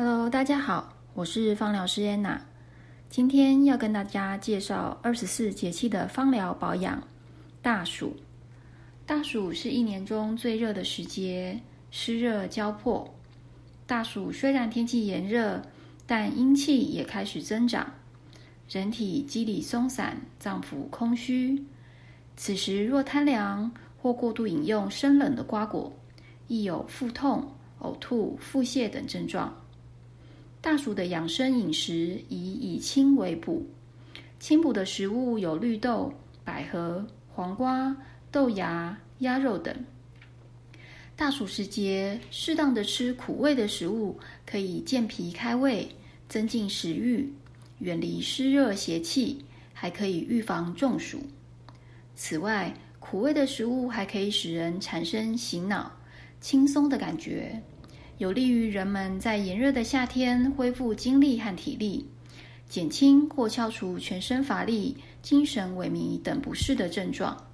Hello，大家好，我是芳疗师安娜。今天要跟大家介绍二十四节气的芳疗保养。大暑，大暑是一年中最热的时节，湿热交迫。大暑虽然天气炎热，但阴气也开始增长，人体肌理松散，脏腑空虚。此时若贪凉或过度饮用生冷的瓜果，易有腹痛、呕吐、腹泻等症状。大暑的养生饮食以以清为补，清补的食物有绿豆、百合、黄瓜、豆芽、鸭肉等。大暑时节，适当的吃苦味的食物，可以健脾开胃，增进食欲，远离湿热邪气，还可以预防中暑。此外，苦味的食物还可以使人产生醒脑、轻松的感觉。有利于人们在炎热的夏天恢复精力和体力，减轻或消除全身乏力、精神萎靡等不适的症状。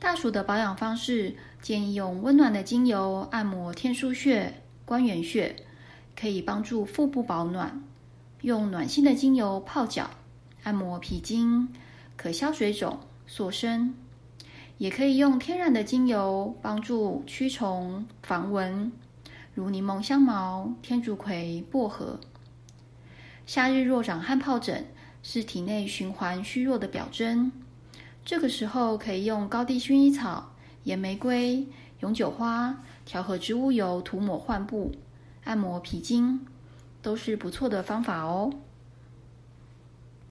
大暑的保养方式建议用温暖的精油按摩天枢穴、关元穴，可以帮助腹部保暖；用暖心的精油泡脚，按摩脾经，可消水肿、塑身；也可以用天然的精油帮助驱虫、防蚊。如柠檬、香茅、天竺葵、薄荷。夏日若长汗疱疹，是体内循环虚弱的表征。这个时候可以用高地薰衣草、岩玫瑰、永久花调和植物油涂抹患部，按摩皮筋，都是不错的方法哦。